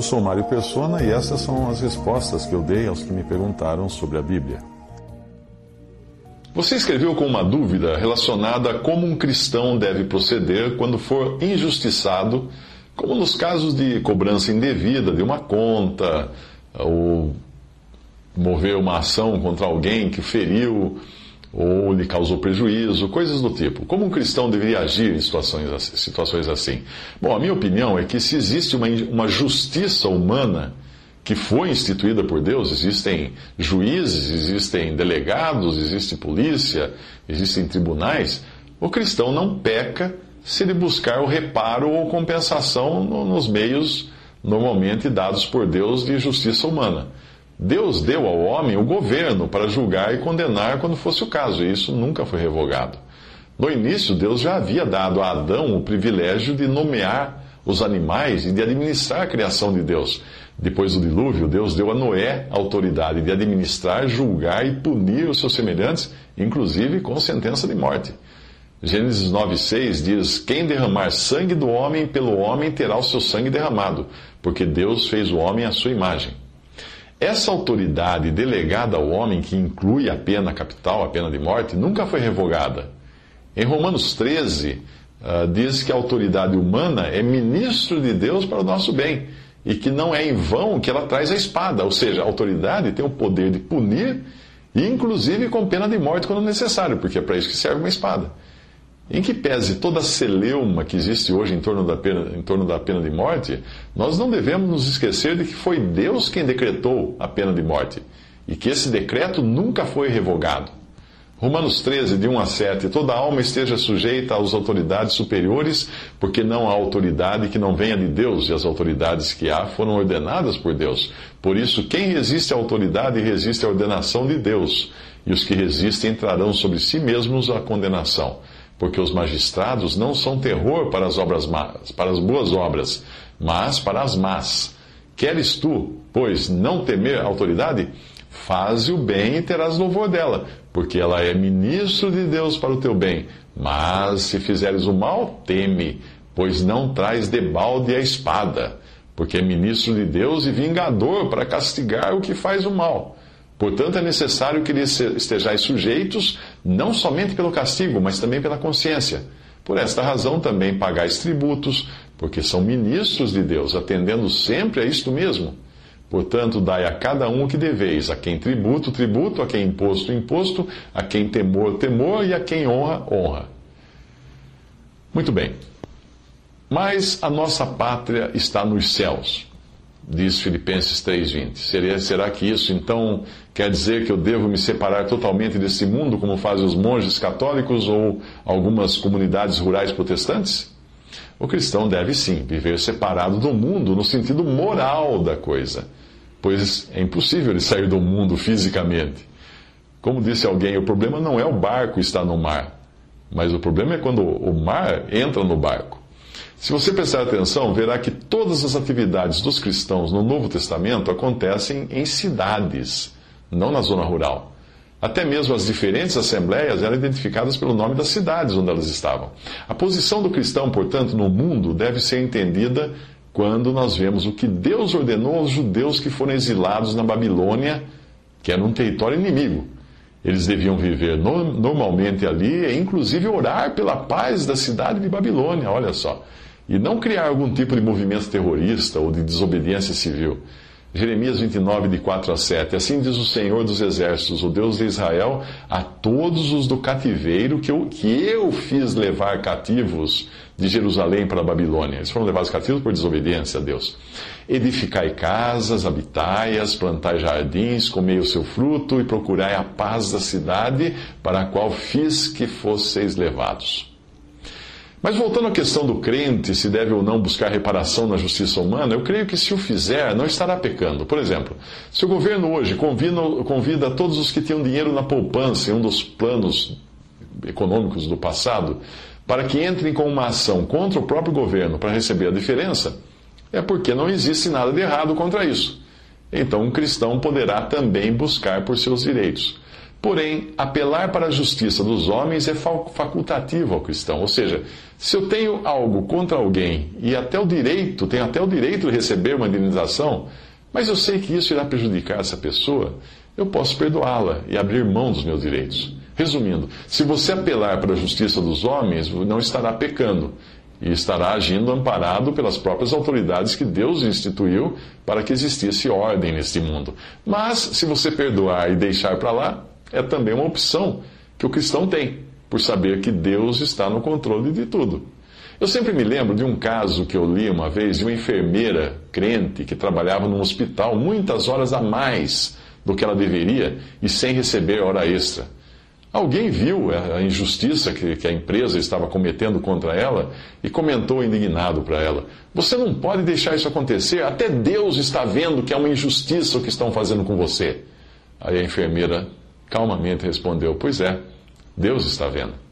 Eu sou Mário Persona e essas são as respostas que eu dei aos que me perguntaram sobre a Bíblia. Você escreveu com uma dúvida relacionada a como um cristão deve proceder quando for injustiçado, como nos casos de cobrança indevida de uma conta, ou mover uma ação contra alguém que feriu ou lhe causou prejuízo, coisas do tipo. Como um cristão deveria agir em situações, situações assim? Bom, a minha opinião é que se existe uma, uma justiça humana que foi instituída por Deus, existem juízes, existem delegados, existe polícia, existem tribunais, o cristão não peca se ele buscar o reparo ou compensação no, nos meios normalmente dados por Deus de justiça humana. Deus deu ao homem o governo para julgar e condenar quando fosse o caso, e isso nunca foi revogado. No início, Deus já havia dado a Adão o privilégio de nomear os animais e de administrar a criação de Deus. Depois do dilúvio, Deus deu a Noé a autoridade de administrar, julgar e punir os seus semelhantes, inclusive com sentença de morte. Gênesis 9,6 diz: Quem derramar sangue do homem, pelo homem terá o seu sangue derramado, porque Deus fez o homem à sua imagem. Essa autoridade delegada ao homem, que inclui a pena capital, a pena de morte, nunca foi revogada. Em Romanos 13, uh, ah, diz que a autoridade humana é ministro de Deus para o nosso bem e que não é em vão que ela traz a espada, ou seja, a autoridade tem o poder de punir, inclusive com pena de morte quando necessário, porque é para isso que serve uma espada. Em que pese toda a celeuma que existe hoje em torno, da pena, em torno da pena de morte, nós não devemos nos esquecer de que foi Deus quem decretou a pena de morte e que esse decreto nunca foi revogado. Romanos 13, de 1 a 7: Toda alma esteja sujeita às autoridades superiores, porque não há autoridade que não venha de Deus, e as autoridades que há foram ordenadas por Deus. Por isso, quem resiste à autoridade resiste à ordenação de Deus, e os que resistem entrarão sobre si mesmos a condenação porque os magistrados não são terror para as obras más, para as boas obras, mas para as más. Queres tu, pois, não temer a autoridade? Faze o bem e terás louvor dela, porque ela é ministro de Deus para o teu bem. Mas se fizeres o mal, teme, pois não traz debalde a espada, porque é ministro de Deus e vingador para castigar o que faz o mal. Portanto, é necessário que lhes estejais sujeitos, não somente pelo castigo, mas também pela consciência. Por esta razão também pagais tributos, porque são ministros de Deus, atendendo sempre a isto mesmo. Portanto, dai a cada um o que deveis, a quem tributo, tributo, a quem imposto, imposto, a quem temor, temor, e a quem honra, honra. Muito bem. Mas a nossa pátria está nos céus diz Filipenses 3,20. Será, será que isso então quer dizer que eu devo me separar totalmente desse mundo, como fazem os monges católicos ou algumas comunidades rurais protestantes? O cristão deve sim viver separado do mundo no sentido moral da coisa, pois é impossível ele sair do mundo fisicamente. Como disse alguém, o problema não é o barco estar no mar, mas o problema é quando o mar entra no barco. Se você prestar atenção, verá que todas as atividades dos cristãos no Novo Testamento acontecem em cidades, não na zona rural. Até mesmo as diferentes assembleias eram identificadas pelo nome das cidades onde elas estavam. A posição do cristão, portanto, no mundo deve ser entendida quando nós vemos o que Deus ordenou aos judeus que foram exilados na Babilônia, que era um território inimigo. Eles deviam viver no, normalmente ali e, inclusive, orar pela paz da cidade de Babilônia. Olha só e não criar algum tipo de movimento terrorista ou de desobediência civil. Jeremias 29, de 4 a 7. Assim diz o Senhor dos Exércitos, o Deus de Israel, a todos os do cativeiro que eu, que eu fiz levar cativos de Jerusalém para a Babilônia. Eles foram levados cativos por desobediência a Deus. Edificai casas, habitai-as, plantai jardins, comei o seu fruto e procurai a paz da cidade para a qual fiz que fosseis levados. Mas voltando à questão do crente, se deve ou não buscar reparação na justiça humana, eu creio que se o fizer, não estará pecando. Por exemplo, se o governo hoje convida, convida todos os que tinham dinheiro na poupança, em um dos planos econômicos do passado, para que entrem com uma ação contra o próprio governo para receber a diferença, é porque não existe nada de errado contra isso. Então, um cristão poderá também buscar por seus direitos. Porém, apelar para a justiça dos homens é facultativo ao cristão. Ou seja, se eu tenho algo contra alguém e até o direito, tenho até o direito de receber uma indenização, mas eu sei que isso irá prejudicar essa pessoa, eu posso perdoá-la e abrir mão dos meus direitos. Resumindo, se você apelar para a justiça dos homens, não estará pecando e estará agindo amparado pelas próprias autoridades que Deus instituiu para que existisse ordem neste mundo. Mas, se você perdoar e deixar para lá, é também uma opção que o cristão tem, por saber que Deus está no controle de tudo. Eu sempre me lembro de um caso que eu li uma vez de uma enfermeira crente que trabalhava num hospital muitas horas a mais do que ela deveria e sem receber hora extra. Alguém viu a injustiça que, a empresa estava cometendo contra ela e comentou indignado para ela: Você não pode deixar isso acontecer, até Deus está vendo que é uma injustiça o que estão fazendo com você. Aí a enfermeira calmamente respondeu: Pois é, Deus está vendo.